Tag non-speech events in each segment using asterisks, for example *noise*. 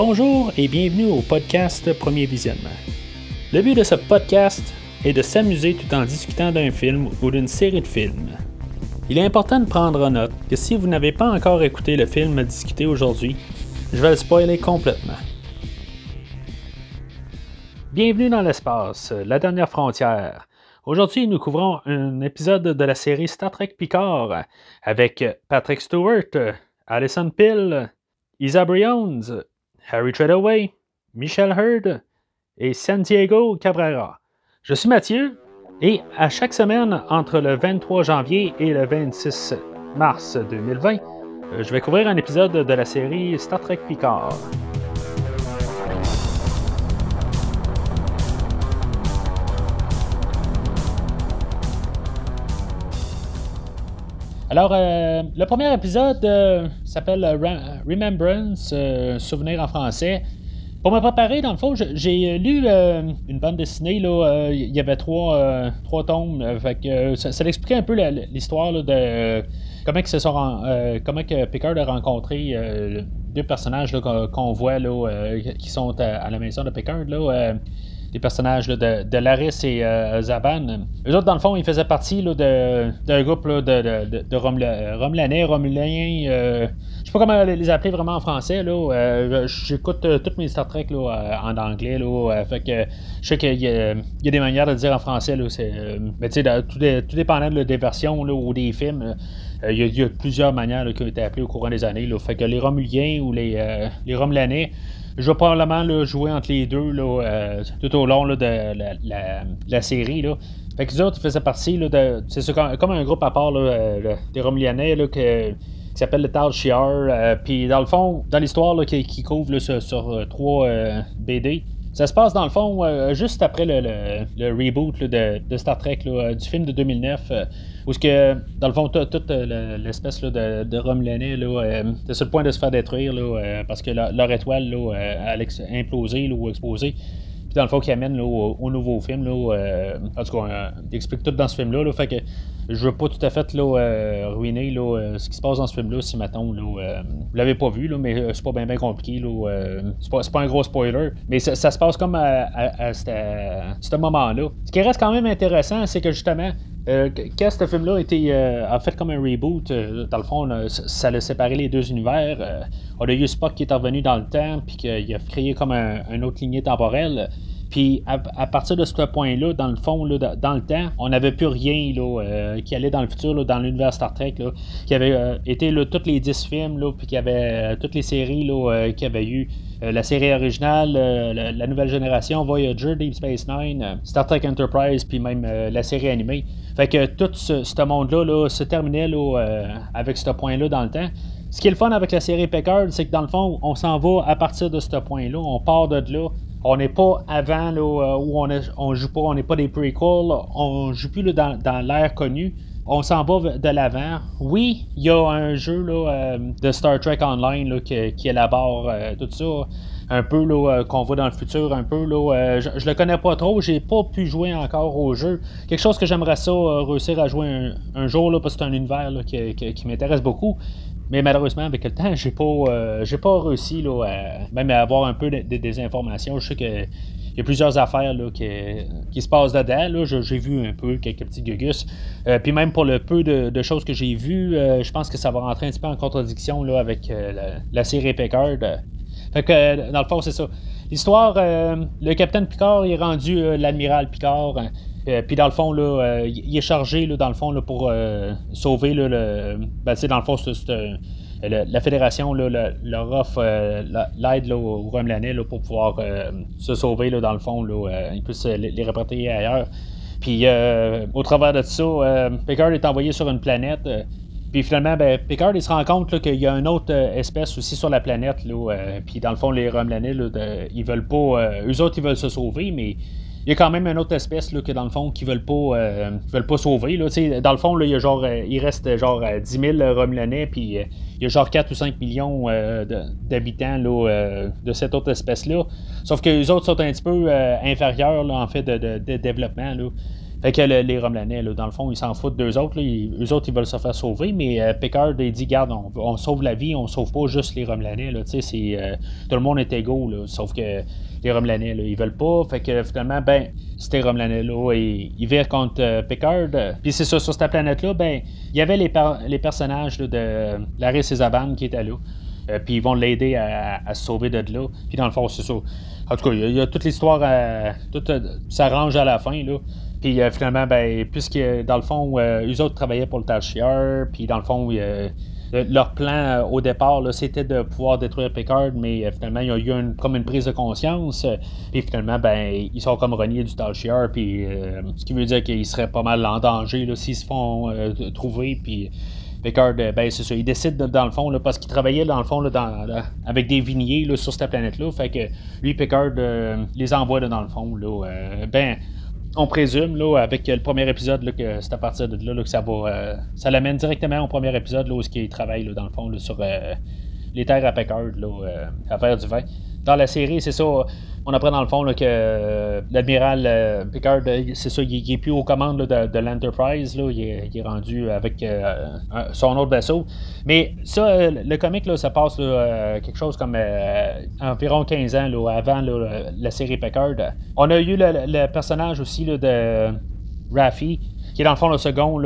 Bonjour et bienvenue au podcast Premier Visionnement. Le but de ce podcast est de s'amuser tout en discutant d'un film ou d'une série de films. Il est important de prendre en note que si vous n'avez pas encore écouté le film à discuter aujourd'hui, je vais le spoiler complètement. Bienvenue dans l'espace, la dernière frontière. Aujourd'hui, nous couvrons un épisode de la série Star Trek Picard avec Patrick Stewart, Alison Pill, Isa Briones, Harry Treadaway, Michel Hurd et Santiago Cabrera. Je suis Mathieu et à chaque semaine entre le 23 janvier et le 26 mars 2020, euh, je vais couvrir un épisode de la série Star Trek Picard. Alors, euh, le premier épisode euh, s'appelle Remembrance, souvenir en français. Pour me préparer, dans le fond, j'ai lu euh, une bande dessinée. Euh, il y avait trois, euh, trois tomes. ça, ça expliquait un peu l'histoire de comment que, Picard a rencontré deux personnages qu'on voit là, qui sont à, la maison de Picard. Là, des personnages de, de, Laris et euh, Zaban. Eux autres, dans le fond, ils faisaient partie d'un groupe de, de, de Romulanais, Romulins. Euh, je sais pas comment les appeler vraiment en français. Euh, j'écoute toutes mes Star Trek en anglais. fait que je sais qu'il y, a des manières de dire en français. mais tu sais, tout, tout, dépendant des versions ou des films. Il y, a plusieurs manières qui ont été appelées au courant des années. Fait que les Romuliens ou les, les Romulanais, je vais probablement jouer entre les deux euh, tout au long de la, série. Là. Fait que les autres, faisaient partie de. C'est comme, un groupe à part euh, des Romulianais qui s'appelle le Tal Shiar. Euh, puis dans le fond, dans l'histoire qui, qui, couvre sur, trois BD, ça se passe dans le fond juste après le, reboot de, Star Trek, du film de 2009. Où ce que, dans le fond, toute l'espèce de, de Romulanais c'est sur le point de se faire détruire parce que leur, étoile a implosé ou explosé. Puis dans le fond, qui amène au, nouveau film. En tout cas, il explique tout dans ce film-là. Là, fait que je veux pas tout à fait là, ruiner là, ce qui se passe dans ce film-là, si maintenant là, vous l'avez pas vu, mais c'est pas bien compliqué. Là, c'est, pas, un gros spoiler. Mais ça, se passe comme à, ce moment-là. Ce qui reste quand même intéressant, c'est que justement, euh, quand ce film-là a été euh, fait comme un reboot, euh, dans le fond, ça a séparé les deux univers. on a eu Spock qui est revenu dans le temps, puis qu'il a créé comme un, une autre lignée temporelle. Puis à, partir de ce point-là, dans le fond, dans le temps, on n'avait plus rien là, qui allait dans le futur, dans l'univers Star Trek, qui avait été tous les 10 films, puis qui avait toutes les séries là, qui avait eu la série originale, la, nouvelle génération, Voyager, Deep Space Nine, Star Trek Enterprise, puis même la série animée. Fait que tout ce, monde-là se terminait euh, avec ce point-là dans le temps. Ce qui est le fun avec la série Packard, c'est que dans le fond, on s'en va à partir de ce point-là. On part de là. On n'est pas avant là, euh, où on, on joue pas, on n'est pas des prequels, on joue plus dans, dans l'ère connue on s'en va de l'avant. Oui, il y a un jeu là, euh, de Star Trek Online là, qui, élabore tout ça un peu là, euh, qu'on voit dans le futur, un peu là, euh, je, le connais pas trop, j'ai pas pu jouer encore au jeu. Quelque chose que j'aimerais ça euh, réussir à jouer un, jour là, parce que c'est un univers qui, m'intéresse beaucoup. Mais malheureusement, avec le temps, j'ai pas, j'ai pas réussi là, à, même à avoir un peu des informations. Je sais que il y a plusieurs affaires là, qui, se passent dedans. J'ai vu un peu quelques petits gugus. puis même pour le peu de, choses que j'ai vues, je pense que ça va rentrer un petit peu en contradiction là, avec la, série Packard. Fait que, euh, dans le fond, c'est ça. L'histoire, euh, le capitaine Picard est rendu euh, l'admiral Picard. Puis dans le fond, là, il est chargé, là, dans le fond, là, pour sauver là, le. Ben, dans le fond, c'est, la fédération là, leur offre l'aide aux Romulanais pour pouvoir se sauver, là, dans le fond. Là, ils puissent les, les ailleurs. Puis au travers de ça, Picard est envoyé sur une planète puis finalement, ben, Picard il se rend compte qu'il y a une autre euh, espèce aussi sur la planète. Là, euh, puis dans le fond, les Romulanais, ils veulent pas. Euh, eux autres, ils veulent se sauver, mais il y a quand même une autre espèce là, que dans le fond qui veulent pas, veulent pas sauver. Là, dans le fond, là, il, y a genre, il reste genre 10 000 Romulanais, puis il y a genre 4 ou 5 millions d'habitants là, de cette autre espèce-là. Sauf que les autres sont un petit peu inférieurs en fait de, de développement. Là. Fait que les Romelanais, dans le fond, ils s'en foutent d'eux autres. Là. eux autres, ils veulent se faire sauver, mais euh, Picard, il dit Garde, on, sauve la vie, on sauve pas juste les Romelanais. Là, c'est, euh, tout le monde est égaux, sauf que les Romelanais, là, ils veulent pas. Fait que finalement, ben, ces Romelanais-là, ils, ils virent contre euh, Picard. Puis c'est ça, sur cette planète-là, ben, il y avait les, personnages de Larry Césaban qui étaient là. puis ils vont l'aider à, se sauver de là. Puis dans le fond, c'est ça. En tout cas, il y, a toute l'histoire, tout s'arrange à la fin. Là. Puis euh, finalement, ben, puisque dans le fond, euh, eux autres travaillaient pour le Tal puis dans le fond, leur plan au départ, c'était de pouvoir détruire Picard, mais finalement, il y a eu comme une prise de conscience. puis finalement, ben, ils sont comme reniés du Tal puis ce qui veut dire qu'ils seraient pas mal en danger s'ils se font trouver. Puis Picard, ben, c'est ça, il décide dans le fond, parce qu'il travaillait dans le fond avec des vigniers sur cette planète-là. Fait que lui, Picard, les envoie dans le fond. Ben, on présume, là, avec le premier épisode, là, que c'est à partir de là, que ça va. Euh, ça l'amène directement au premier épisode, là, où il travaille, là, dans le fond, sur euh, les terres à Packard, là, euh, à faire du vin. Dans la série, c'est ça on apprend dans le fond que euh, l'admiral euh, Picard, euh, c'est ça, il, est plus aux commandes de, l'Enterprise, il, est rendu avec son autre vaisseau. Mais ça, le comic, ça passe quelque chose comme environ 15 ans avant la série Picard. On a eu le, personnage aussi de Raffi, qui est dans le fond le second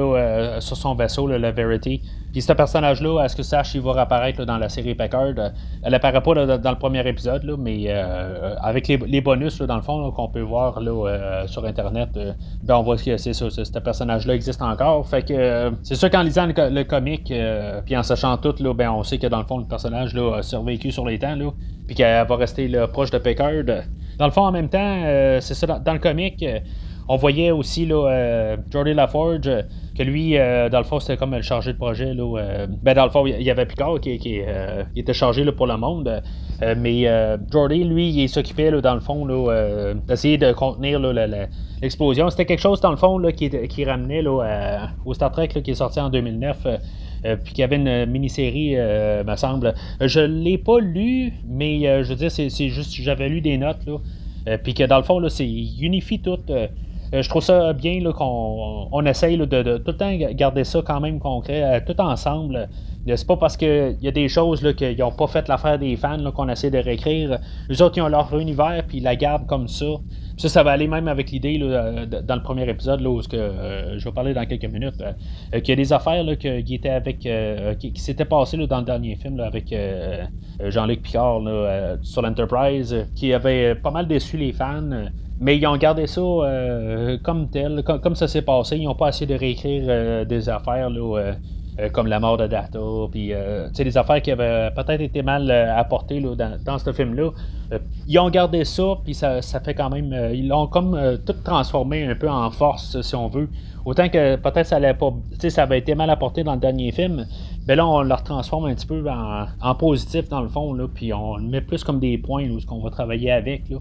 sur son vaisseau, le Verity. Puis ce personnage-là, à ce que sache, il va réapparaître dans la série Packard. Elle apparaît pas dans le premier épisode, mais euh, avec les, bonus, dans le fond, qu'on peut voir euh, sur Internet, euh, ben, on voit que c'est ça, ce personnage-là existe encore. Fait que c'est sûr qu'en lisant le, comic, puis en sachant tout, ben, on sait que dans le fond, le personnage a survécu sur les temps, puis qu'elle va rester proche de Packard. Dans le fond, en même temps, c'est ça, dans, le comic, on voyait aussi Jordi LaForge lui, euh, dans le fond, c'était comme le chargé de projet. Euh, ben, dans le fond, il y avait Picard qui, euh, était chargé pour le monde. mais Jordy, lui, il s'occupait, dans le fond, d'essayer de contenir l'explosion. C'était quelque chose, dans le fond, là, qui, ramenait au Star Trek qui est sorti en 2009. puis qui avait une mini-série, me semble. Je l'ai pas lu, mais je veux dire, c'est, juste j'avais lu des notes, là. puis que dans le fond, c'est, il unifie tout euh, je trouve ça bien qu'on on essaye de, tout le temps garder ça quand même concret, euh, tout ensemble. Euh, c'est pas? Parce qu'il y a des choses qu'ils n'ont pas fait l'affaire des fans qu'on essaie de réécrire. Les autres, ils ont leur univers, puis ils la gardent comme ça. Ça, ça va aller même avec l'idée dans le premier épisode, là, où que, je vais parler dans quelques minutes, qu'il y a des affaires là, qui étaient avec qui, s'étaient passées dans le dernier film avec Jean-Luc Picard sur l'Enterprise, qui avait pas mal déçu les fans. Mais ils ont gardé ça euh, comme tel, comme, ça s'est passé. Ils n'ont pas essayé de réécrire euh, des affaires là, euh, comme la mort de Data, puis des affaires qui avaient peut-être été mal apportées là, dans, ce film-là. ils ont gardé ça, puis ça, fait quand même. ils l'ont comme tout transformé un peu en force, si on veut. Autant que peut-être ça allait pas. ça avait été mal apporté dans le dernier film. Mais là, on le transforme un petit peu en, positif dans le fond, puis on le met plus comme des points où ce qu'on va travailler avec. Là.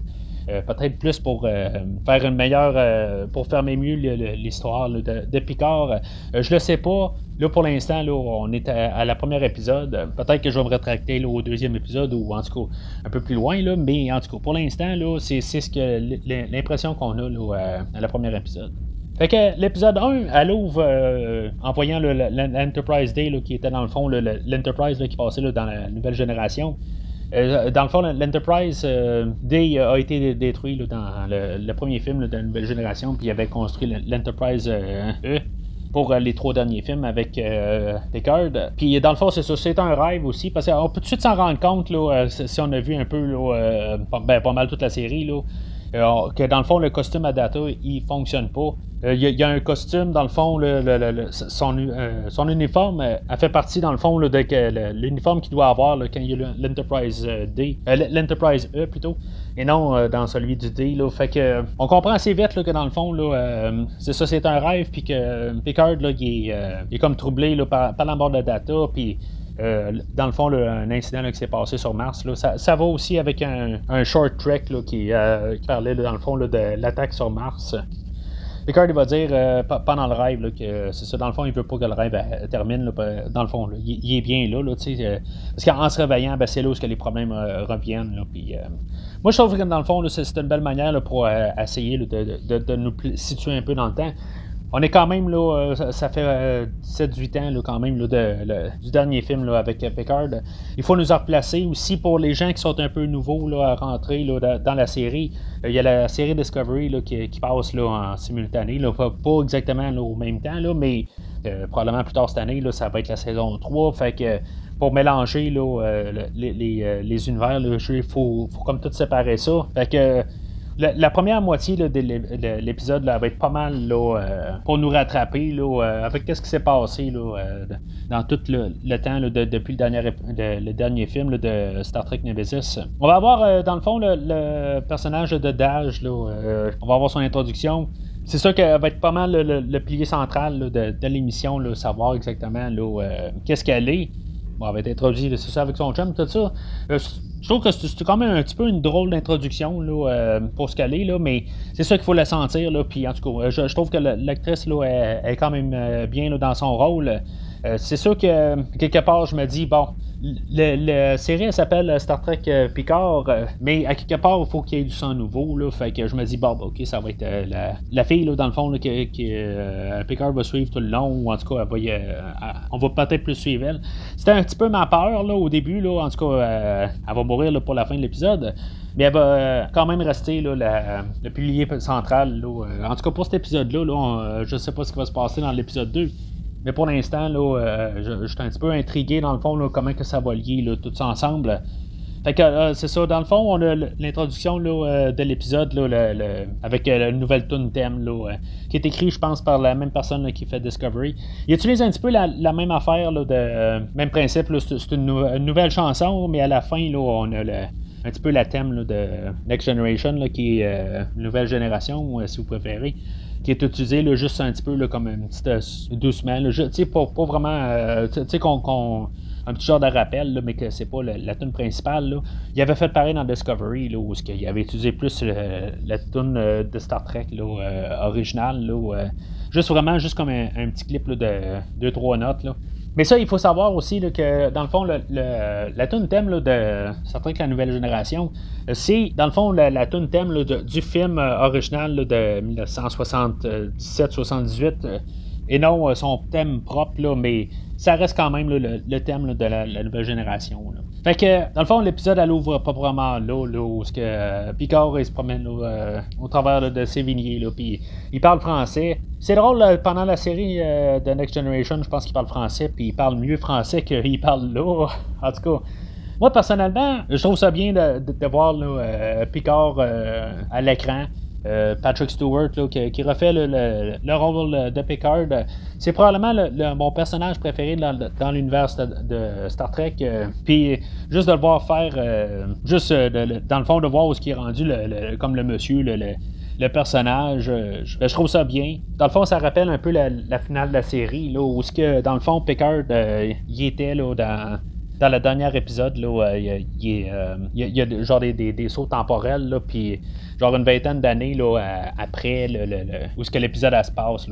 Euh, peut-être plus pour euh, faire une meilleure, euh, pour fermer mieux l'histoire de, Picard. je le sais pas. Là, pour l'instant, on est à, la première épisode. Peut-être que je vais me rétracter au deuxième épisode ou en tout cas un peu plus loin. Là, mais en tout cas, pour l'instant, c'est ce l'impression qu'on a à la première épisode. Fait que l'épisode 1, elle ouvre en voyant l'Enterprise Day qui était dans le fond l'Enterprise qui passait dans la nouvelle génération. Euh, dans le fond, l'Enterprise euh, D a été détruit dans le, premier film de la nouvelle génération, puis il avait construit l'Enterprise euh, E pour les trois derniers films avec euh. Puis dans le fond, c'est ça, c'est un rêve aussi, parce qu'on peut tout de suite s'en rendre compte, si on a vu un peu ben, pas mal toute la série, là, que dans le fond, le costume à data, il fonctionne pas. Il y, a un costume, dans le fond, son, son, uniforme a fait partie, dans le fond, de l'uniforme qu'il doit avoir quand il y a l'Enterprise D, l'Enterprise E plutôt, et non dans celui du D. Là. Fait que on comprend assez vite que dans le fond, c'est ça, c'est un rêve, puis que Picard, il, est, comme troublé par, par de Data, puis euh, dans le fond, un incident qui s'est passé sur Mars, ça, va aussi avec un, short qui, euh, qui, parlait dans le fond de l'attaque sur Mars. Picard il va dire pendant le rêve que c'est ça, dans le fond, il veut pas que le rêve termine. dans le fond, il, est bien là, parce qu'en se réveillant, ben, c'est là où les problèmes reviennent. moi, je trouve que dans le fond, c'est une belle manière pour essayer de, nous situer un peu dans le temps on est quand même là, euh, ça, fait 7-8 euh, ans quand même du dernier film avec euh, Picard. Il faut nous en replacer aussi pour les gens qui sont un peu nouveaux là, à rentrer dans la série. Il y a la série Discovery qui, passe là, en simultané, pas, exactement au même temps, mais probablement plus tard cette année, ça va être la saison 3. Fait que pour mélanger les, univers, il faut, faut, comme tout séparer ça. Fait que la, première moitié de l'épisode va être pas mal euh, pour nous rattraper euh, avec ce qui s'est passé euh, dans tout le, temps depuis le dernier, film de Star Trek Nemesis. On va avoir dans le fond le, personnage de Dage, on va avoir son introduction. C'est ça qui va être pas mal le, pilier central de, l'émission, savoir exactement qu'est-ce qu'elle est. Bon, elle va être introduite, c'est ça, avec son chum, tout ça. Je trouve que c'est quand même un petit peu une drôle d'introduction euh, pour ce qu'elle est, là, mais c'est ça qu'il faut la sentir. Là, puis en tout cas, je, trouve que l'actrice là, est, quand même euh, bien dans son rôle. Euh, c'est sûr que quelque part, je me dis, bon, la série s'appelle Star Trek euh, Picard, euh, mais à quelque part, il faut qu'il y ait du sang nouveau. Là, fait que je me dis, bon, ok, ça va être la, fille, là, dans le fond, que, Picard va suivre tout le long, ou en tout cas, on va peut-être plus suivre elle. C'était un petit peu ma peur là, au début, là, en tout cas, elle va mourir pour la fin de l'épisode. Mais elle va quand même rester le pilier central. Là, en tout cas, pour cet épisode-là, là, je ne sais pas ce qui va se passer dans l'épisode 2. Mais pour l'instant, là, euh, je, suis un petit peu intrigué dans le fond, là, comment que ça va lier là, tout ça ensemble. Fait que euh, c'est ça, dans le fond, on a l'introduction euh, de l'épisode avec le nouvelle tune thème qui est écrit, je pense, par la même personne qui fait Discovery. Il utilise un petit peu la, même affaire, de, même principe, c'est une, nouvelle chanson, mais à la fin, là, on a un petit peu la thème de Next Generation, qui est nouvelle génération, si vous préférez qui est utilisé juste un petit peu comme une petite euh, doucement. pas, vraiment. Euh, tu sais qu'on. un petit genre de rappel, là, mais que c'est pas la tune principale. Là. Il avait fait pareil dans Discovery, là, où il avait utilisé plus euh, la tune de Star Trek là, originale. Là, juste vraiment juste comme un, petit clip là, de 2-3 notes. Là. Mais ça, il faut savoir aussi que, dans le fond, le, la tune thème de Star Trek La Nouvelle Génération, c'est, dans le fond, la, la tune thème du film euh, original de 1977-78, euh, et non euh, son thème propre, là, mais ça reste quand même le, thème de la, nouvelle génération. Fait que, dans le fond, l'épisode, elle ouvre pas vraiment là, là où ce que, euh, Picard il se promène euh, au travers de Sévigné, puis il parle français. C'est drôle, pendant la série euh, de Next Generation, je pense qu'il parle français, puis il parle mieux français qu'il parle là. *laughs* En tout cas, moi, personnellement, je trouve ça bien de, voir Picard à l'écran. Euh, Patrick Stewart qui, refait le, rôle de Picard. C'est probablement mon personnage préféré dans, l'univers de, Star Trek. Euh, puis juste de le voir faire, euh, juste dans le fond de voir où ce qui est rendu comme le monsieur, le, personnage, je, trouve ça bien. Dans le fond, ça rappelle un peu la, finale de la série, où ce que dans le fond Picard y était dans dans le dernier épisode, il, y a, genre des, sauts temporels, puis genre une vingtaine d'années après le, le, où ce que l'épisode se passe.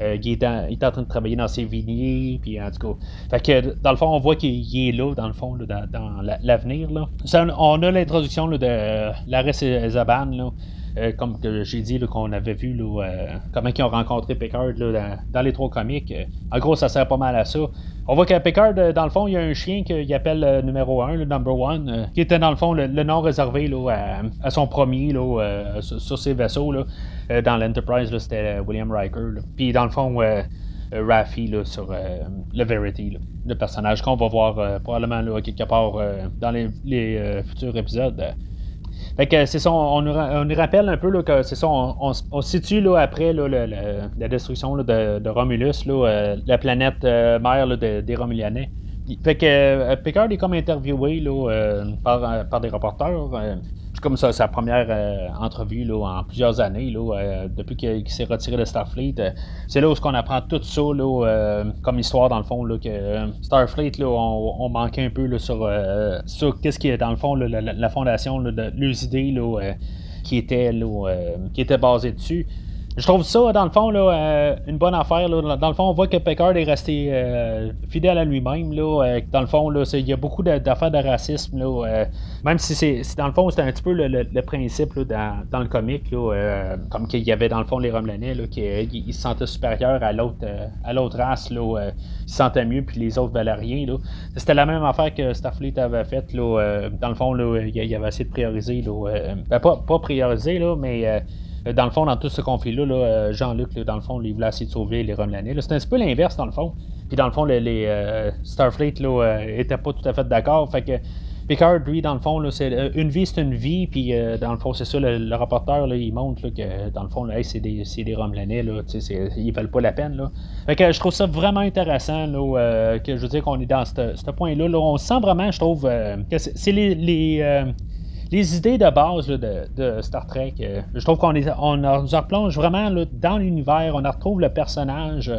Euh, il, est en, train de travailler dans ses vignes, puis en tout cas. Fait que dans le fond, on voit qu'il est là, dans le fond, dans, l'avenir. On a l'introduction de Laris et Zaban. Euh, comme j'ai dit, qu'on avait vu euh, comment ils ont rencontré Picard dans, les trois comiques. en gros, ça sert pas mal à ça. On voit qu'à Picard, dans le fond, il y a un chien qu'il appelle numéro 1, le number 1, qui était dans le fond le, nom réservé à, son premier sur, ses vaisseaux. Dans l'Enterprise, c'était William Riker. Puis dans le fond, Raffi sur le Verity, le personnage qu'on va voir probablement quelque part dans les futurs épisodes. Fait que c'est ça, on, nous, rappelle un peu là, que c'est ça, on, se situe là, après la destruction de, Romulus, euh, la planète euh, mère des Romulianais. Fait que euh, Picard est comme interviewé par, par, des reporters comme ça, sa première euh, entrevue là, en plusieurs années, là, euh, depuis qu'il s'est retiré de Starfleet. Euh, c'est là où on apprend tout ça comme histoire, dans le fond, là, que Starfleet, là, on, manquait un peu là, sur, sur qu'est-ce qui est, dans le fond, la, fondation de leurs idées là, qui, était, là, qui était basée dessus. Je trouve ça, dans le fond, là, une bonne affaire. Dans le fond, on voit que Picard est resté fidèle à lui-même. Là, dans le fond, là, il y a beaucoup d'affaires de racisme. Là, même si c'est, dans le fond, c'est un petit peu le, principe dans, le comic. Là, comme qu'il y avait dans le fond les Romelanais qui se sentaient supérieurs à l'autre, à l'autre race. Là, ils se sentaient mieux, puis les autres valaient rien. Là. C'était la même affaire que Starfleet avait faite. Là, dans le fond, là, il avait essayé de prioriser. Là, ben, pas, pas prioriser, là, mais euh, dans le fond, dans tout ce conflit-là, euh, Jean-Luc, dans le fond, il voulait essayer de sauver les Romelanais. C'est un petit peu l'inverse, dans le fond. Puis dans le fond, les, euh, Starfleet là, étaient pas tout à fait d'accord. Fait que Picard, lui, dans le fond, c'est une vie, c'est une vie. Puis dans le fond, c'est ça, le, rapporteur, là, il montre que dans le fond, c'est des, des Romelanais. Là, ils valent pas la peine. Là. Fait que je trouve ça vraiment intéressant. Là, que je veux dire qu'on est dans ce point-là. On sent vraiment, je trouve, que c'est les les idées de base de, Star Trek, euh, je trouve qu'on on, nous replonge vraiment dans l'univers, on retrouve le personnage.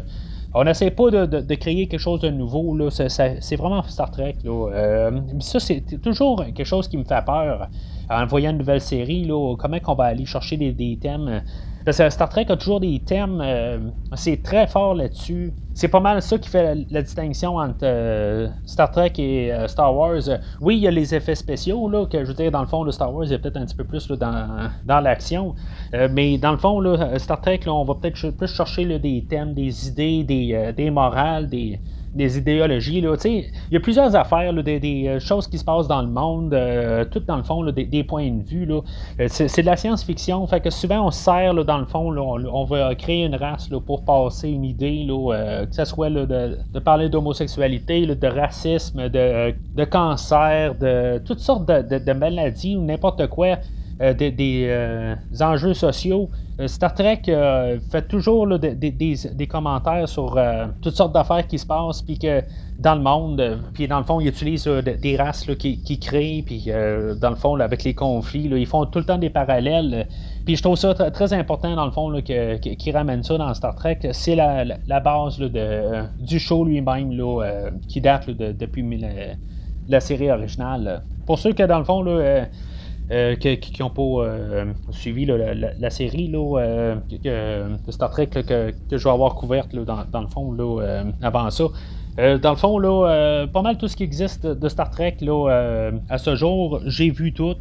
On n'essaie pas de, créer quelque chose de nouveau. C'est, vraiment Star Trek. Euh, ça, c'est toujours quelque chose qui me fait peur en voyant une nouvelle série. comment on va aller chercher des thèmes parce que Star Trek a toujours des thèmes, euh, c'est très fort là-dessus. C'est pas mal ça qui fait la, distinction entre euh, Star Trek et euh, Star Wars. oui, il y a les effets spéciaux, là, que je veux dire, dans le fond, de Star Wars, il y a peut-être un petit peu plus dans, dans l'action. mais dans le fond, là, Star Trek, là, on va peut-être plus chercher des thèmes, des idées, des, des morales, des des idéologies. Là, il y a plusieurs affaires, des, euh, choses qui se passent dans le monde, euh, tout dans le fond, des, points de vue. Là. Euh, c'est, de la science-fiction, fait que souvent on sert dans le fond, on, va créer une race pour passer une idée, là, que ce soit de, parler d'homosexualité, de racisme, de, de, cancer, de toutes sortes de maladies ou n'importe quoi. Euh, des, euh, enjeux sociaux. Euh, Star Trek fait toujours des, commentaires sur toutes sortes d'affaires qui se passent, puis que dans le monde, puis dans le fond, ils utilisent des races qui, créent, puis dans le fond, avec les conflits, ils font tout le temps des parallèles. Puis je trouve ça très important, dans le fond, qu'ils ramènent ça dans Star Trek. C'est la, base de, du show lui-même, qui date depuis la, série originale. Pour ceux que, dans le fond, euh, qui n'ont pas euh, suivi la, série là, de Star Trek que, je vais avoir couverte dans, le fond avant ça. Euh, dans le fond, pas mal tout ce qui existe de Star Trek à ce jour, j'ai vu tout.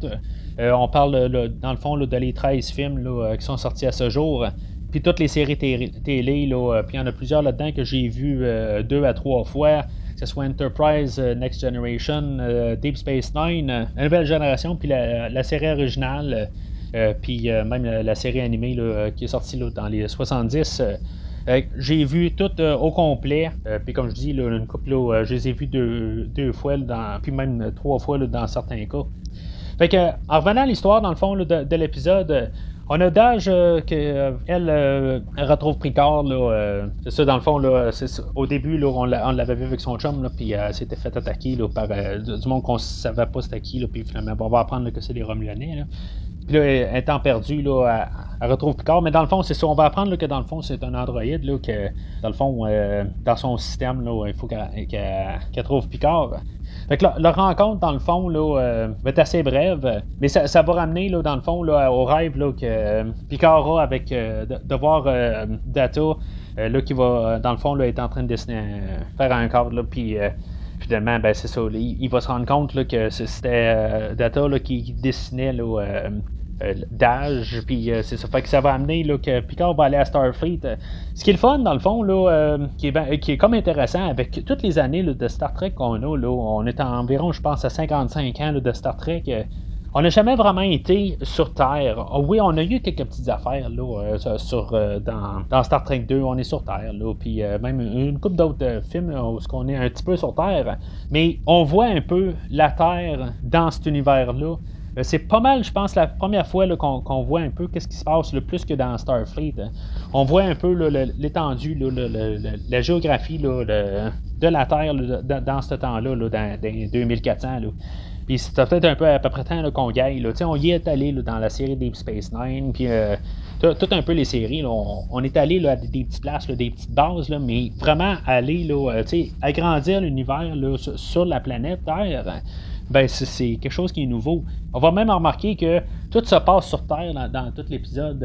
on parle dans le fond de les 13 films qui sont sortis à ce jour. Puis toutes les séries télé, puis il y en a plusieurs là-dedans que j'ai vu deux à trois fois que ce soit Enterprise, euh, Next Generation, euh, Deep Space Nine, euh, la nouvelle génération, puis la, série originale, puis même la, série animée qui est sortie dans les 70. j'ai vu tout au complet. puis comme je dis, une je les ai vus deux, fois, puis même trois fois dans certains cas. Fait que, en revenant à l'histoire, dans le fond, de l'épisode, on a Dage euh, qu'elle euh, retrouve Picard. Euh, c'est ça, dans le fond, là, au début, là, on l'avait vu avec son chum, là, puis elle s'était fait attaquer là, par du monde qu'on savait pas c'était qui, puis finalement, on va apprendre que c'est des Romulanais. Là. Puis là, étant perdu, là, elle, retrouve Picard. Mais dans le fond, c'est ça. On va apprendre que dans le fond, c'est un androïde, là, que dans le fond, dans son système, là, il faut qu'elle trouve Picard. Fait que la, rencontre, dans le fond, là, euh, va être assez brève, mais ça, va ramener, là, dans le fond, là, au rêve là, que euh, Picard a avec euh, de, voir Data, là, qui va, dans le fond, là, être en train de dessiner, faire un cadre, puis finalement, ben, c'est ça, il, va se rendre compte là, que c'était Data là, qui, dessinait là, euh, d'âge, puis euh, c'est ça. Fait que ça va amener là, que Picard va aller à Starfleet. Euh, ce qui est le fun, dans le fond, là, qui, est, qui, est, comme intéressant, avec toutes les années de Star Trek qu'on a, là, on est environ, je pense, à 55 ans de Star Trek. on n'a jamais vraiment été sur Terre. Ah oui, on a eu quelques petites affaires là, sur, dans, Star Trek 2, on est sur Terre, là, puis même une couple d'autres films où on est un petit peu sur Terre, mais on voit un peu la Terre dans cet univers-là. Euh, c'est pas mal, je pense, la première fois qu'on voit un peu qu'est-ce qui se passe le plus que dans Starfleet. Hein. On voit un peu l'étendue, la géographie de la Terre dans ce temps-là, dans, 2400. Puis c'est peut-être un peu à peu près temps qu'on y aille. On y est allé dans la série Deep Space Nine, puis euh, tout, un peu les séries. on, est allé à des, petites places, des petites bases, mais vraiment aller, là, euh, agrandir l'univers sur, la planète Terre. Ben c'est quelque chose qui est nouveau. On va même remarquer que tout se passe sur Terre dans, tout l'épisode.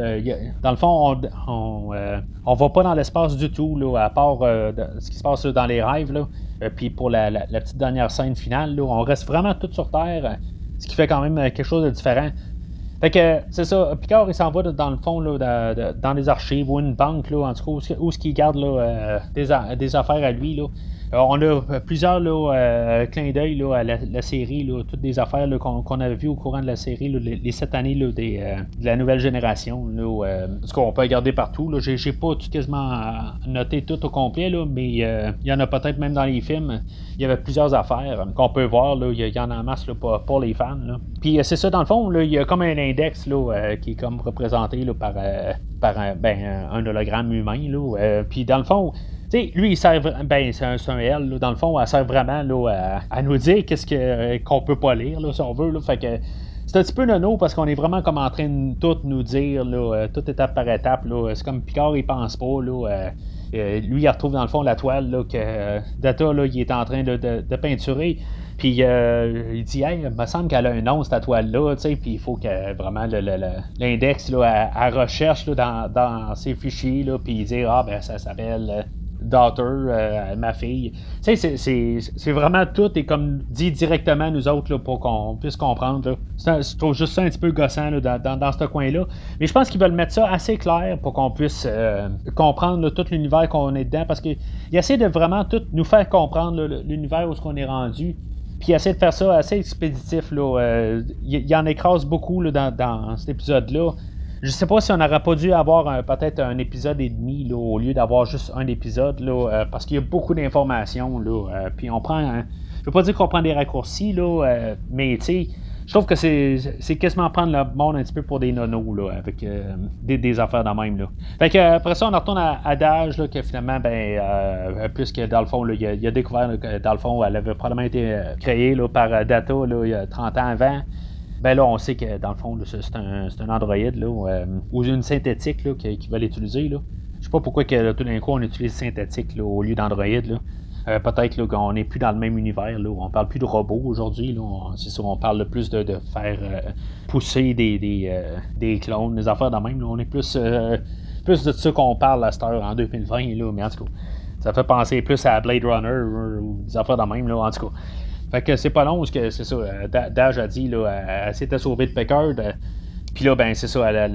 dans le fond, on on, va pas dans l'espace du tout, là, à part ce qui se passe dans les rêves. Là. puis pour la, petite dernière scène finale, on reste vraiment tout sur Terre, ce qui fait quand même quelque chose de différent. Fait que c'est ça, Picard il s'en va dans le fond là, dans les archives ou une banque là, en tout cas où, ce qu'il garde là, des, des, affaires à lui. Là. Euh, on a euh, plusieurs euh, clins d'œil à la, série, toutes des affaires qu'on avait vues au courant de la série, les, sept années de la nouvelle génération. ce qu'on peut regarder partout. J'ai pas tout quasiment noté tout au complet, mais il y en a peut-être même dans les films. Il y avait plusieurs affaires qu'on peut voir. Il y, en a en masse pour, les fans. Puis c'est ça, dans le fond, il y a comme un index qui est comme représenté par, par ben, un hologramme humain. Puis dans le fond, lui, il sert. Ben, c'est un, un, L, dans le fond, elle sert vraiment là, à, nous dire qu'est-ce que, qu'on peut pas lire, là, si on veut. Là, fait que c'est un petit peu nono parce qu'on est vraiment comme en train de tout nous dire, là, euh, toute étape par étape. C'est comme Picard, il pense pas. Là, euh, euh, lui, il retrouve dans le fond la toile là, que Data, là, il est en train de, de, peinturer. Puis il dit, hey, il me semble qu'elle a un nom, cette toile-là, puis il faut que vraiment l'index, là, elle, recherche là, dans, dans ses fichiers, puis il dit, ah, ben ça s'appelle daughter, euh, ma fille. Tu sais, c'est vraiment tout et comme dit directement à nous autres là, pour qu'on puisse comprendre. Je trouve juste ça un petit peu gossant dans, dans, ce coin-là. Mais je pense qu'ils veulent mettre ça assez clair pour qu'on puisse euh, comprendre tout l'univers qu'on est dedans parce qu'ils essaient de vraiment tout nous faire comprendre l'univers où on est rendu. Puis ils essaient de faire ça assez expéditif. Il euh, y, en écrase beaucoup là, dans, dans cet épisode-là. Je sais pas si on n'aurait pas dû avoir peut-être un épisode et demi là, au lieu d'avoir juste un épisode, là, euh, parce qu'il y a beaucoup d'informations. Là, euh, puis on prend. Je veux pas dire qu'on prend des raccourcis, là, euh, mais tu sais. Je trouve que c'est quasiment prendre le monde un petit peu pour des nonos, là, avec des, affaires dans même. Là. Fait que, après ça, on retourne à, à Dage, là, que finalement, ben, puisque dans le fond, il, a, découvert que dans le fond, elle avait probablement été créée là, par Data là, il y a 30 ans avant. Ben là, on sait que dans le fond, c'est un, un, Android là, euh, ou une synthétique là, qui, qui va l'utiliser. Je sais pas pourquoi que, tout d'un coup on utilise synthétique au lieu d'Android. Euh, peut-être qu'on n'est plus dans le même univers. Là, on parle plus de robots aujourd'hui. C'est ça, on parle plus de, de faire euh, pousser des, des, des, clones, des affaires de même. On est plus, plus de ça qu'on parle à cette heure en 2020. Là, mais en tout cas, ça fait penser plus à Blade Runner ou des affaires de même. Là, en tout cas. Fait que c'est pas long, parce que c'est ça. Euh, a dit, là, elle, s'était sauvée de Pickard. Euh, puis là, ben, c'est ça. Elle,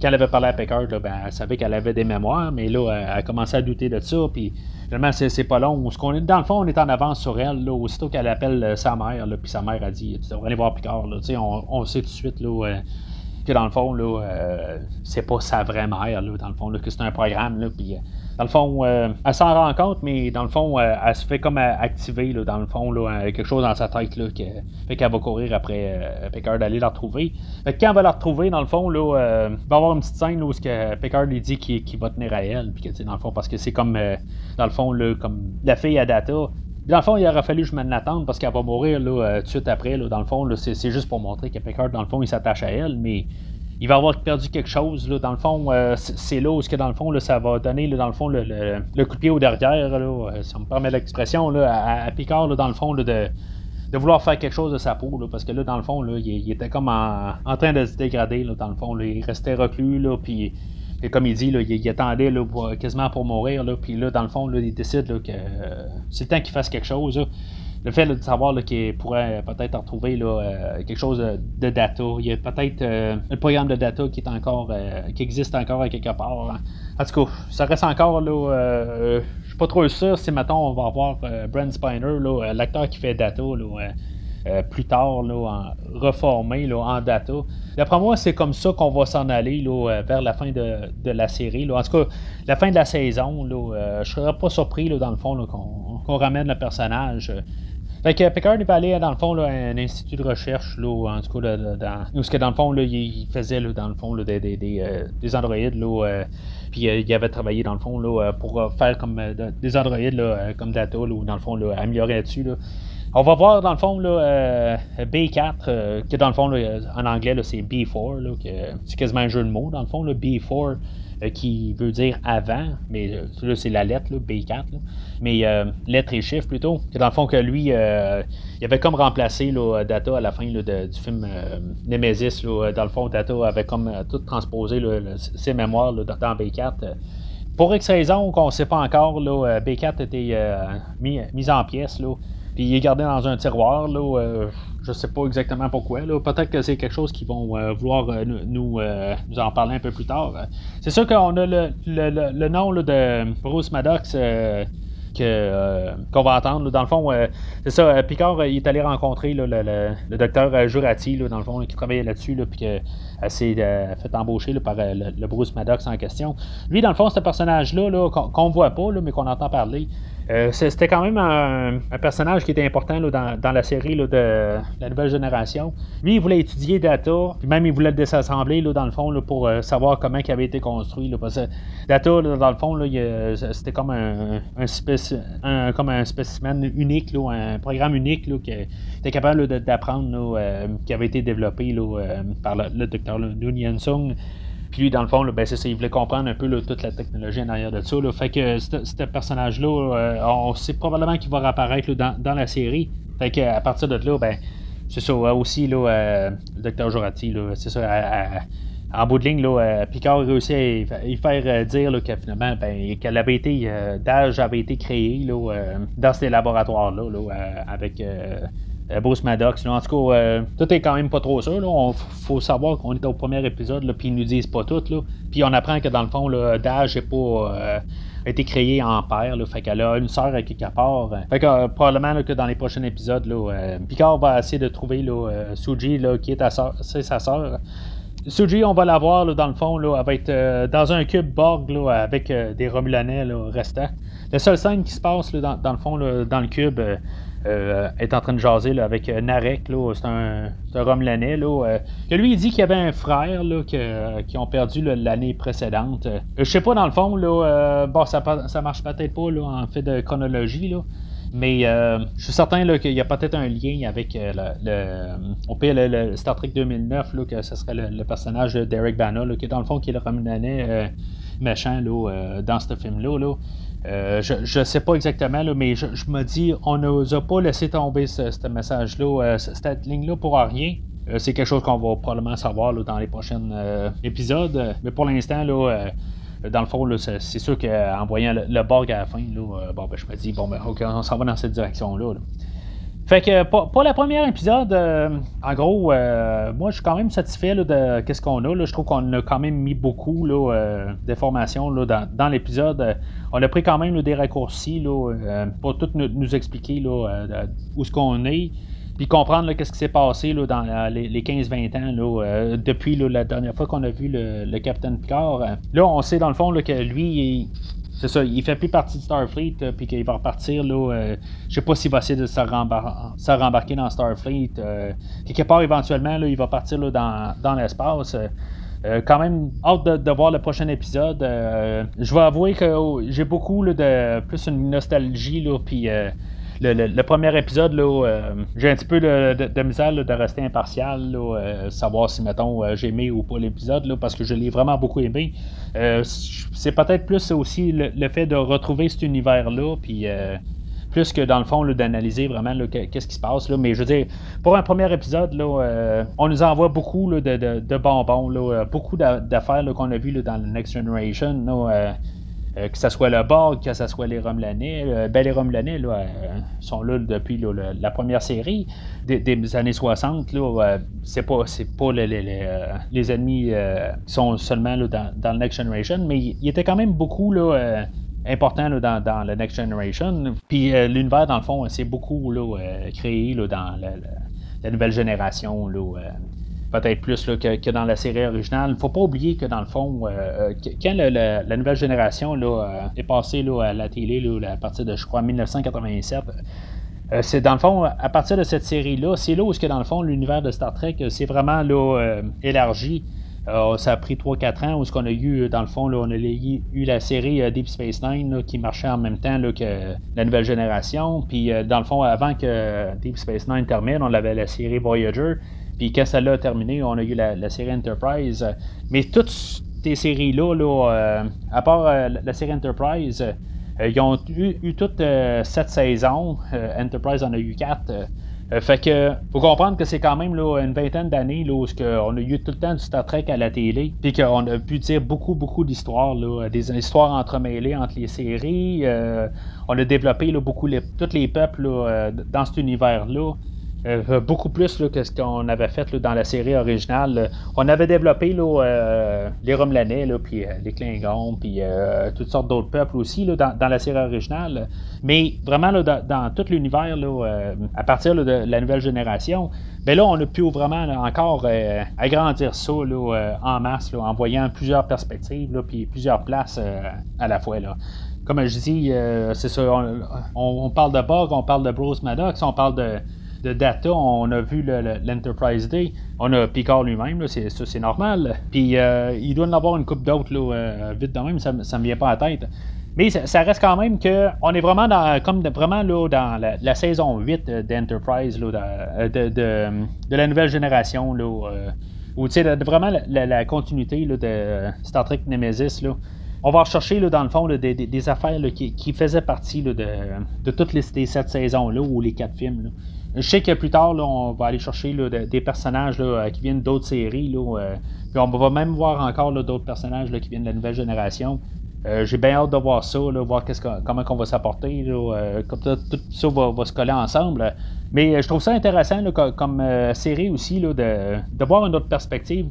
quand elle avait parlé à Pickard, ben, elle savait qu'elle avait des mémoires, mais là, elle a commencé à douter de ça. Puis finalement, c'est, pas long. Dans le fond, on est en avance sur elle, là, aussitôt qu'elle appelle euh, sa mère, là, puis sa mère a dit Tu devrais aller voir Picard. Là, on, on sait tout de suite là, que dans le fond, là, c'est pas sa vraie mère, là, dans le fond, là, que c'est un programme. Là, puis dans le fond, euh, elle s'en rend compte, mais dans le fond, euh, elle se fait comme activer, là, dans le fond, là, quelque chose dans sa tête, là, fait qu'elle va courir après euh, Pickard d'aller la retrouver. Quand elle va la retrouver, dans le fond, là, il va y avoir une petite scène où que lui dit qu'il va tenir à elle, puis que, dans le fond, parce que c'est comme, dans le fond, là, comme la fille à Data. Dans le fond, il aurait fallu que je m'en attende parce qu'elle va mourir là, tout de suite après. Là, dans le fond, c'est juste pour montrer que Pickard, dans le fond, il s'attache à elle, mais il va avoir perdu quelque chose. Là, dans le fond, euh, c'est là où que dans le fond, là, ça va donner dans le fond le, coup de pied au derrière, là, euh, si on me permet l'expression, à, à, Picard, dans le fond, de, vouloir faire quelque chose de sa peau, parce que là, dans le fond, là, il, était comme en, train de se dégrader, là, dans le fond. il restait reclus, là, puis comme il dit, là, il, attendait là, quasiment pour mourir, là, puis là, dans le fond, là, il décide que euh, c'est le temps qu'il fasse quelque chose le fait de savoir qu'il pourrait peut-être retrouver euh, quelque chose de data. Il y a peut-être euh, un programme de data qui encore euh, existe encore quelque part. En tout cas, ça reste encore là. je suis pas trop sûr si maintenant on va avoir Brent Spiner, l'acteur qui fait data. plus tard, reformé en data. D'après moi, c'est comme ça qu'on va s'en aller vers la fin de, la série. En tout cas, la fin de la saison, je serais pas surpris dans le fond qu'on ramène le personnage. Fait que Picard il va dans le fond là, à un institut de recherche là, en tout cas dans, où que dans le fond là, il faisait là, dans le fond là, des, des, des, euh, des androïdes là, euh, puis euh, il avait travaillé dans le fond là, pour faire comme des androïdes là, comme Data là, ou dans le fond là, améliorer là-dessus là. On va voir dans le fond là, B4, que dans le fond en anglais c'est B4, c'est quasiment un jeu de mots dans le fond, le B4 qui veut dire avant, mais là c'est la lettre, B4, mais lettre et chiffre plutôt, dans le fond que lui, il avait comme remplacé Data à la fin du film Nemesis, dans le fond Data avait comme tout transposé ses mémoires dans B4 pour X raison qu'on ne sait pas encore, là, B4 était mis, mis, en pièces. Là. Puis il est gardé dans un tiroir. Là, euh, je sais pas exactement pourquoi. Peut-être que c'est quelque chose qu'ils vont euh, vouloir euh, nous, nous, en parler un peu plus tard. C'est sûr qu'on a le nom de Bruce Maddox qu'on va entendre. Dans le fond, c'est ça, Picard il est allé rencontrer le, docteur Jurati, dans le fond, qui travaillait là-dessus, puis qui s'est fait embaucher par le, Bruce Maddox en question. Lui, dans le fond, ce personnage-là, qu'on ne voit pas, mais qu'on entend parler, euh, c'était quand même un, personnage qui était important dans, la série de la nouvelle génération. Lui, il voulait étudier Data, puis même il voulait le désassembler dans le fond pour euh, savoir comment il avait été construit. Data, dans le fond, c'était comme un, comme un spécimen unique, un programme unique qui était capable d'apprendre, euh, qui avait été développé par le, docteur Nguyen Sung. Puis lui, dans le fond, ben, c'est ça, il voulait comprendre un peu toute la technologie en arrière de ça. Fait que ce personnage-là, euh, on sait probablement qu'il va réapparaître dans, la série. Fait que à partir de là, ben, c'est ça, aussi, là, euh, le docteur Jorati, c'est ça, en bout de ligne, là, euh, Picard réussit à y faire dire que finalement, ben, qu'elle avait été, d'âge avait été créé là, dans ces laboratoires-là, avec euh, Bruce Maddox. en tout cas, euh, tout est quand même pas trop ça. Il faut savoir qu'on est au premier épisode, puis ils nous disent pas tout. Puis on apprend que dans le fond, Dash n'a pas euh, été créé en père. fait qu'elle a une sœur à quelque part. Fait que probablement que dans les prochains épisodes, là, Picard va essayer de trouver Suji, qui est, sa sœur. Suji, on va la voir dans le fond, là, elle va être dans un cube Borg avec des Romulanais restants. La seule scène qui se passe dans, le fond, dans le cube, euh, est en train de jaser avec euh, Narek, c'est un, un euh, que lui il dit qu'il y avait un frère là, qui ont perdu l'année précédente. je sais pas dans le fond, là, bon, ça, ça marche peut-être pas en fait de chronologie, là, mais je suis certain qu'il y a peut-être un lien avec le, le, Star Trek 2009, là, que ce serait le, personnage de Derek Bana, qui dans le fond qui est le Romelanais méchant là, dans ce film-là. Là. Euh, je ne sais pas exactement, mais je, me dis, on nous pas laissé tomber ce, message-là, euh, cette ligne-là pour rien. Euh, c'est quelque chose qu'on va probablement savoir dans les prochains épisodes. Mais pour l'instant, dans le fond, c'est sûr qu'en voyant le, Borg à la fin, ben, je me dis, bon, ben, on s'en va dans cette direction-là. là fait que pour, le premier épisode, euh, en gros, euh, moi je suis quand même satisfait de qu'est-ce qu'on a. Je trouve qu'on a quand même mis beaucoup là, euh, d'informations dans, l'épisode. On a pris quand même des raccourcis pour tout nous, expliquer où ce qu'on est. Puis comprendre qu'est-ce qui s'est passé dans les, 15-20 ans depuis la dernière fois qu'on a vu le, le Capitaine Picard. Là, on sait dans le fond que lui, c'est ça, il fait plus partie de Starfleet, euh, puis qu'il va repartir, là, euh, je sais pas s'il va essayer de se, rembarquer dans Starfleet. Euh, quelque part, éventuellement, là, il va partir là, dans, l'espace. quand même, hâte de, voir le prochain épisode. je vais avouer que oh, j'ai beaucoup de plus une nostalgie, là, le, premier épisode, là, euh, j'ai un petit peu de, de, misère de rester impartial, euh, savoir si, mettons, euh, j'ai aimé ou pas l'épisode, parce que je l'ai vraiment beaucoup aimé. C'est peut-être plus aussi le, fait de retrouver cet univers-là, puis plus que dans le fond d'analyser vraiment qu'est-ce qui se passe. Là. Mais je veux dire, pour un premier épisode, là, on nous envoie beaucoup de, bonbons, là, beaucoup d'affaires qu'on a vues dans le Next Generation. Euh, que ce soit le Borg, que ce soit les Romelanais. Euh, ben, les Romelanais là, euh, sont là depuis la première série des, années 60. Là, c'est pas, c'est pas les, les, ennemis qui sont seulement là, dans, le Next Generation, mais il était quand même beaucoup là, important là, dans, dans, le Next Generation. Puis l'univers, dans le fond, c'est beaucoup là, créé là, dans la, la, nouvelle génération. Là, peut-être plus que, dans la série originale. Il ne faut pas oublier que dans le fond, euh, euh, quand la nouvelle génération là, euh, est passée là, à la télé à partir de, je crois, 1987, c'est dans le fond, à partir de cette série-là, c'est là où, que, dans le fond, l'univers de Star Trek c'est vraiment là, élargi. ça a pris 3-4 ans où ce qu'on a eu, dans le fond, là, on a eu, la série Deep Space Nine qui marchait en même temps que la nouvelle génération. Puis dans le fond, avant que Deep Space Nine termine, on avait la série Voyager. Puis quand ça a terminé, on a eu la, série Enterprise. Mais toutes ces séries-là, là, à part la série Enterprise, ils ont eu, toutes 7 saisons. Enterprise en a eu 4. Euh, fait que faut comprendre que c'est quand même là, une vingtaine d'années là, où on a eu tout le temps du Star Trek à la télé, puis qu'on a pu dire beaucoup, beaucoup d'histoires, des histoires entremêlées entre les séries. Euh, on a développé là, beaucoup tous les peuples euh, dans cet univers-là. Euh, beaucoup plus que ce qu'on avait fait dans la série originale. On avait développé euh, les Romelanais, puis euh, les Klingons, puis toutes sortes d'autres peuples aussi dans, la série originale. Mais vraiment, dans, tout l'univers, à partir de la nouvelle génération, ben là, on a pu vraiment encore agrandir ça en masse, en voyant plusieurs perspectives, puis plusieurs places à la fois. Comme je dis, c'est ça, on, parle de Bug, on parle de Bruce Maddox, on parle de de data, on a vu l'Enterprise Day, on a Picard lui-même, ça c'est normal. Puis euh, il doit en avoir une coupe d'autres euh, vite de même, ça, ça me vient pas à la tête. Mais ça, reste quand même que on est vraiment dans, comme vraiment là, dans la, saison 8 d'Enterprise, de, la nouvelle génération, là, euh, ou vraiment la, continuité de Star Trek Nemesis. On va rechercher dans le fond des, affaires qui, faisaient partie de, toutes les, sept saisons-là ou les quatre films. Je sais que plus tard, on va aller chercher des personnages euh, qui viennent d'autres séries. Euh, puis on va même voir encore d'autres personnages qui viennent de la nouvelle génération. Euh, j'ai bien hâte de voir ça, voir comment on va s'apporter. comme ça, tout ça va, se coller ensemble. Mais je trouve ça intéressant comme, série aussi de, voir une autre perspective.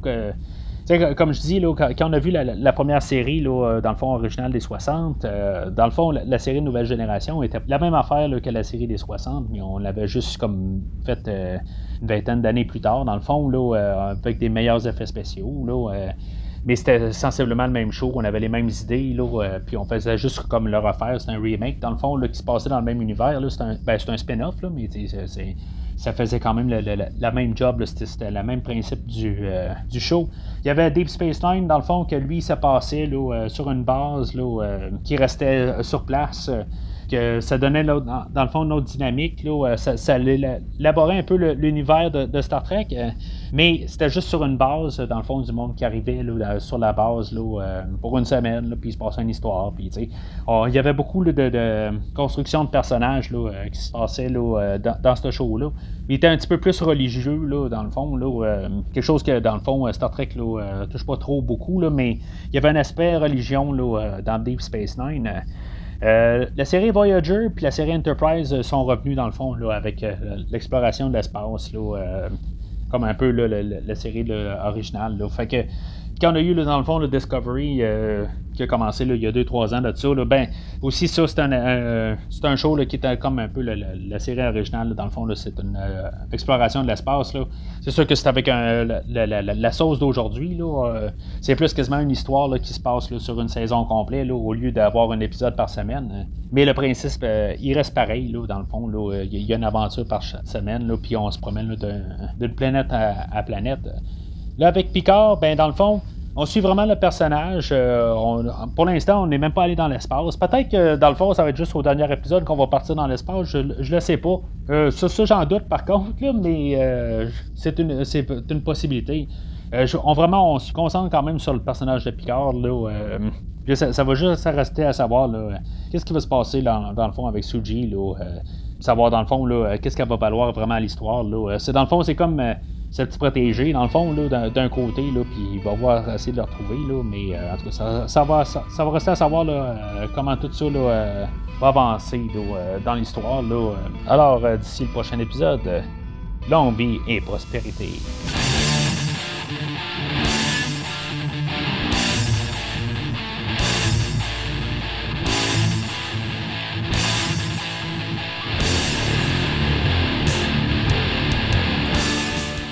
Comme je dis, quand, on a vu la, première série, euh, dans le fond original des 60, euh, dans le fond, la, série Nouvelle Génération était la même affaire que la série des 60, mais on l'avait juste comme fait euh, une vingtaine d'années plus tard, dans le fond, là, avec des meilleurs effets spéciaux. mais c'était sensiblement le même show, on avait les mêmes idées, puis on faisait juste comme le refaire. C'était un remake, dans le fond, qui se passait dans le même univers. C'est un, ben, un spin-off, mais c'est ça faisait quand même le, même job, c'était le même principe du, euh, du, show. Il y avait Deep Space Nine, dans le fond, que lui, s'est passé là, euh, sur une base là, euh, qui restait sur place ça donnait dans, le fond une autre dynamique. Là, ça, élaborait un peu l'univers de, Star Trek, mais c'était juste sur une base, dans le fond, du monde qui arrivait sur la base pour une semaine, puis il se passait une histoire. Il y avait beaucoup de, construction de personnages qui se passaient dans, ce show-là. Il était un petit peu plus religieux, dans le fond. Quelque chose que, dans le fond, Star Trek là, touche pas trop beaucoup, mais il y avait un aspect religion dans Deep Space Nine. Euh, la série Voyager puis la série Enterprise sont revenus dans le fond là, avec euh, l'exploration de l'espace, euh, comme un peu la, série originale. Là. Fait que quand on a eu dans le fond le Discovery qui a commencé il y a 2-3 ans de ça, ben aussi ça c'est un, c'est un show qui était comme un peu la, série originale. dans le fond, c'est une exploration de l'espace. C'est sûr que c'est avec la, sauce d'aujourd'hui. c'est plus quasiment une histoire qui se passe sur une saison complète au lieu d'avoir un épisode par semaine. Mais le principe, il reste pareil dans le fond. Il y a une aventure par semaine, puis on se promène d'une planète à, planète. Là, avec Picard, ben dans le fond, on suit vraiment le personnage. Euh, pour l'instant, on n'est même pas allé dans l'espace. Peut-être que dans le fond, ça va être juste au dernier épisode qu'on va partir dans l'espace. Je, ne le sais pas. Euh, ça, j'en doute par contre, mais euh, c'est une, une, possibilité. on, vraiment, on se concentre quand même sur le personnage de Picard. ça, va juste rester à savoir qu'est-ce qui va se passer dans, le fond avec Suji. savoir dans le fond qu'est-ce qu'elle va valoir vraiment à l'histoire. C'est dans le fond, c'est comme ce petit protégé, dans le fond, d'un côté, là, puis il va voir essayer de le retrouver, là, mais euh, en tout cas, ça, va, ça, va rester à savoir là, euh, comment tout ça là, euh, va avancer dans l'histoire. Alors, d'ici le prochain épisode, longue vie et prospérité.